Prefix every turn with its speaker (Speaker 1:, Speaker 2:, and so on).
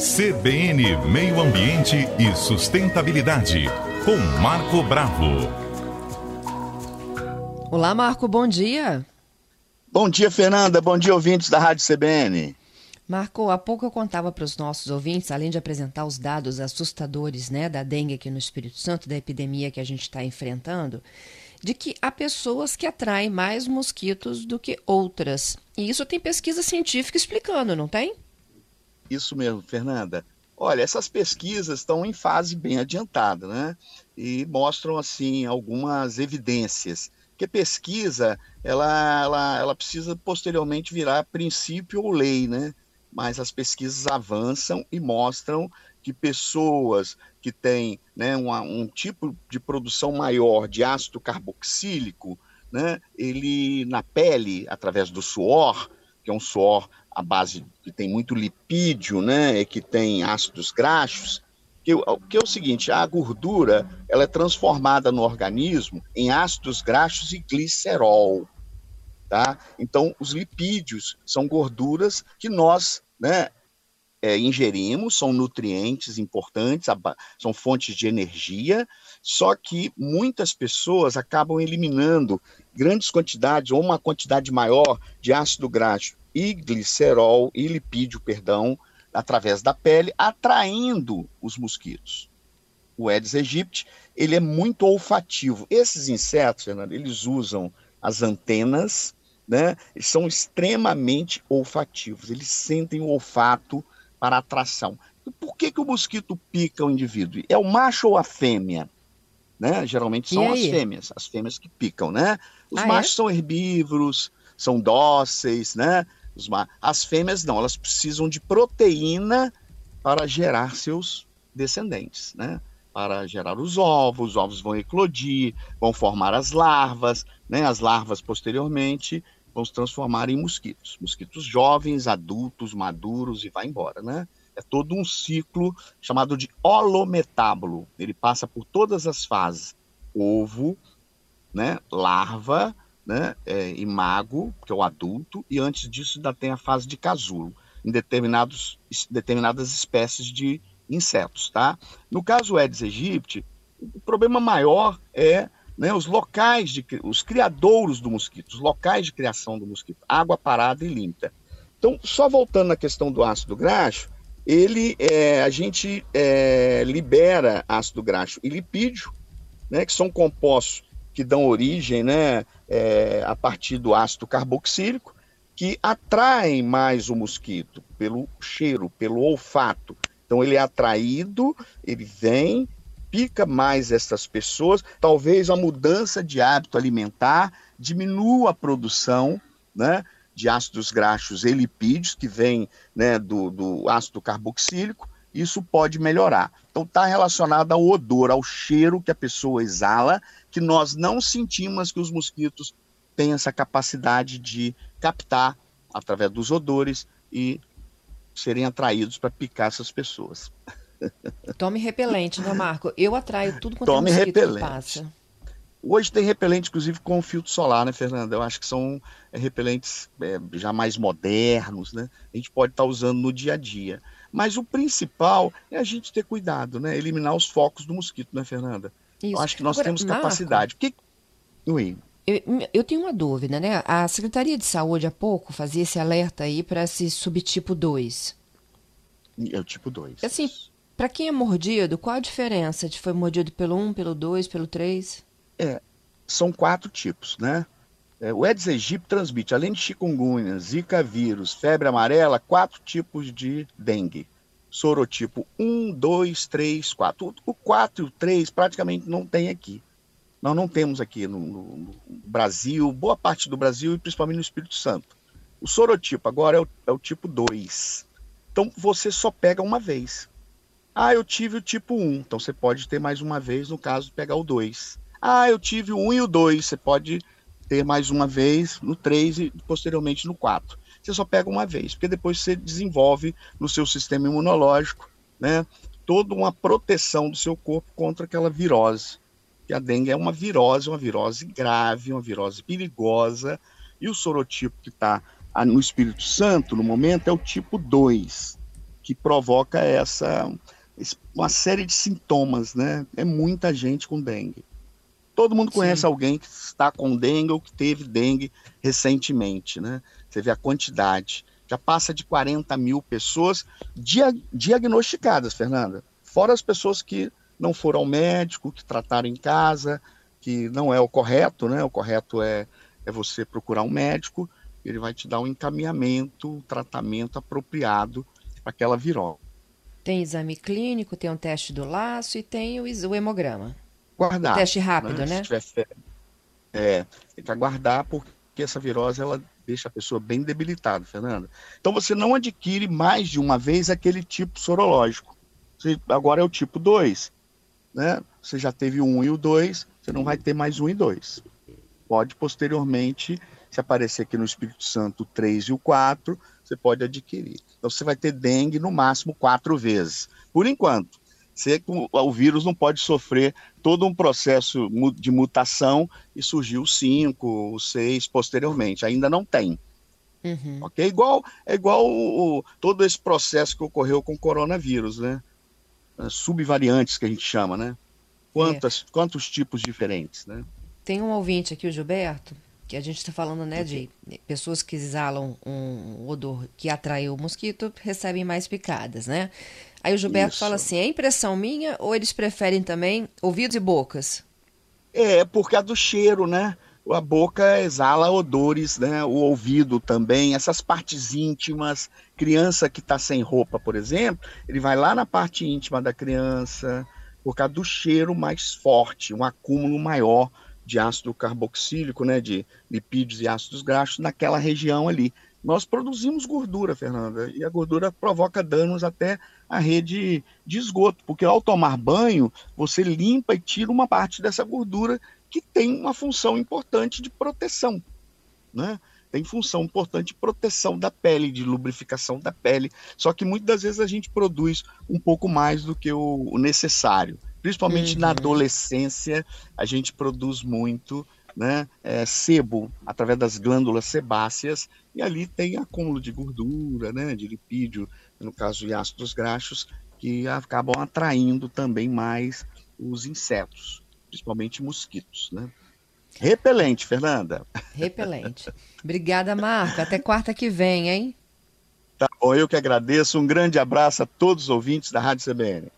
Speaker 1: CBN Meio Ambiente e Sustentabilidade, com Marco Bravo.
Speaker 2: Olá, Marco, bom dia.
Speaker 3: Bom dia, Fernanda. Bom dia, ouvintes da Rádio CBN.
Speaker 2: Marco, há pouco eu contava para os nossos ouvintes, além de apresentar os dados assustadores né, da dengue aqui no Espírito Santo, da epidemia que a gente está enfrentando, de que há pessoas que atraem mais mosquitos do que outras. E isso tem pesquisa científica explicando, não tem?
Speaker 3: Isso mesmo, Fernanda. Olha, essas pesquisas estão em fase bem adiantada, né? E mostram, assim, algumas evidências. Porque pesquisa, ela, ela, ela precisa posteriormente virar princípio ou lei, né? mas as pesquisas avançam e mostram que pessoas que têm né, um, um tipo de produção maior de ácido carboxílico, né, ele na pele, através do suor, que é um suor à base que tem muito lipídio, né, e que tem ácidos graxos, que, que é o seguinte, a gordura ela é transformada no organismo em ácidos graxos e glicerol. Tá? Então, os lipídios são gorduras que nós né, é, ingerimos, são nutrientes importantes, são fontes de energia, só que muitas pessoas acabam eliminando grandes quantidades, ou uma quantidade maior de ácido graxo e glicerol e lipídio, perdão, através da pele, atraindo os mosquitos. O Aedes aegypti, ele é muito olfativo. Esses insetos, Fernando, eles usam as antenas né, são extremamente olfativos, eles sentem o olfato para atração. E por que, que o mosquito pica o indivíduo? É o macho ou a fêmea? Né? Geralmente são as fêmeas, as fêmeas que picam, né? Os ah, é? machos é? são herbívoros, são dóceis, né? As fêmeas não, elas precisam de proteína para gerar seus descendentes, né? Para gerar os ovos, os ovos vão eclodir, vão formar as larvas, né? As larvas posteriormente vão se transformar em mosquitos. Mosquitos jovens, adultos, maduros e vai embora, né? É todo um ciclo chamado de holometábulo. Ele passa por todas as fases: ovo, né, larva, né, é, imago, que é o adulto, e antes disso ainda tem a fase de casulo, em determinados, determinadas espécies de insetos, tá? No caso Aedes aegypti, o problema maior é né, os locais, de, os criadouros do mosquito, os locais de criação do mosquito, água parada e limpa. Então, só voltando na questão do ácido graxo, ele, é, a gente é, libera ácido graxo e lipídio, né, que são compostos que dão origem né, é, a partir do ácido carboxílico, que atraem mais o mosquito pelo cheiro, pelo olfato. Então ele é atraído, ele vem, pica mais essas pessoas, talvez a mudança de hábito alimentar diminua a produção né, de ácidos graxos e lipídios, que vem né, do, do ácido carboxílico, isso pode melhorar. Então está relacionado ao odor, ao cheiro que a pessoa exala, que nós não sentimos que os mosquitos têm essa capacidade de captar através dos odores e serem atraídos para picar essas pessoas.
Speaker 2: Tome repelente, né, Marco? Eu atraio tudo quanto Tome é repelente. passa.
Speaker 3: Hoje tem repelente, inclusive, com filtro solar, né, Fernanda? Eu acho que são é, repelentes é, já mais modernos, né? A gente pode estar tá usando no dia a dia. Mas o principal é a gente ter cuidado, né? Eliminar os focos do mosquito, né, Fernanda? Isso. Eu acho que nós Agora, temos capacidade. Marco, Porque...
Speaker 2: Eu, eu, tenho uma dúvida, né? A Secretaria de Saúde há pouco fazia esse alerta aí para esse subtipo 2.
Speaker 3: É o tipo 2.
Speaker 2: Assim, para quem é mordido, qual a diferença de foi mordido pelo 1, pelo 2, pelo 3?
Speaker 3: É, são quatro tipos, né? É, o Aedes aegypti transmite, além de chikungunya, zika vírus, febre amarela, quatro tipos de dengue. Sorotipo 1, 2, 3, 4. O 4 e o 3 praticamente não tem aqui. Nós não temos aqui no, no, Brasil, boa parte do Brasil e principalmente no Espírito Santo. O sorotipo agora é o, é o tipo 2. Então você só pega uma vez. Ah, eu tive o tipo 1, então você pode ter mais uma vez, no caso, pegar o 2. Ah, eu tive o 1 e o 2, você pode ter mais uma vez no 3 e posteriormente no 4. Você só pega uma vez, porque depois você desenvolve no seu sistema imunológico, né, toda uma proteção do seu corpo contra aquela virose. Que a dengue é uma virose, uma virose grave, uma virose perigosa, e o sorotipo que está no Espírito Santo, no momento, é o tipo 2 que provoca essa uma série de sintomas, né? É muita gente com dengue. Todo mundo conhece Sim. alguém que está com dengue ou que teve dengue recentemente, né? Você vê a quantidade. Já passa de 40 mil pessoas dia diagnosticadas, Fernanda. Fora as pessoas que não foram ao médico, que trataram em casa, que não é o correto, né? O correto é, é você procurar um médico, ele vai te dar um encaminhamento, um tratamento apropriado para aquela virose.
Speaker 2: Tem exame clínico, tem um teste do laço e tem o, o hemograma.
Speaker 3: Guardar.
Speaker 2: O teste rápido, né? né?
Speaker 3: Fé, é, tem que aguardar porque essa virose ela deixa a pessoa bem debilitada, Fernanda. Então você não adquire mais de uma vez aquele tipo sorológico. Você, agora é o tipo 2. Né? Você já teve o 1 e o 2, você não vai ter mais um e 2. Pode posteriormente, se aparecer aqui no Espírito Santo o 3 e o 4, você pode adquirir. Então você vai ter dengue no máximo quatro vezes. Por enquanto, você, o vírus não pode sofrer todo um processo de mutação e surgiu cinco, seis posteriormente. Ainda não tem. Uhum. Ok? Igual, é igual o, todo esse processo que ocorreu com o coronavírus, né? Subvariantes que a gente chama, né? Quantas, é. Quantos tipos diferentes, né?
Speaker 2: Tem um ouvinte aqui, o Gilberto, que a gente está falando, né, de pessoas que exalam um odor que atrai o mosquito recebem mais picadas, né? Aí o Gilberto Isso. fala assim: é impressão minha ou eles preferem também ouvidos e bocas?
Speaker 3: É, porque a do cheiro, né? A boca exala odores, né? O ouvido também, essas partes íntimas. Criança que está sem roupa, por exemplo, ele vai lá na parte íntima da criança, por causa do cheiro mais forte, um acúmulo maior de ácido carboxílico, né, de lipídios e ácidos graxos naquela região ali. Nós produzimos gordura, Fernanda, e a gordura provoca danos até à rede de esgoto, porque ao tomar banho, você limpa e tira uma parte dessa gordura que tem uma função importante de proteção, né? Tem função importante de proteção da pele, de lubrificação da pele. Só que muitas das vezes a gente produz um pouco mais do que o necessário. Principalmente uhum. na adolescência, a gente produz muito né, é, sebo através das glândulas sebáceas, e ali tem acúmulo de gordura, né, de lipídio, no caso de ácidos graxos, que acabam atraindo também mais os insetos, principalmente mosquitos. Né? Repelente, Fernanda.
Speaker 2: Repelente. Obrigada, Marco. Até quarta que vem, hein?
Speaker 3: Tá bom, eu que agradeço. Um grande abraço a todos os ouvintes da Rádio CBN.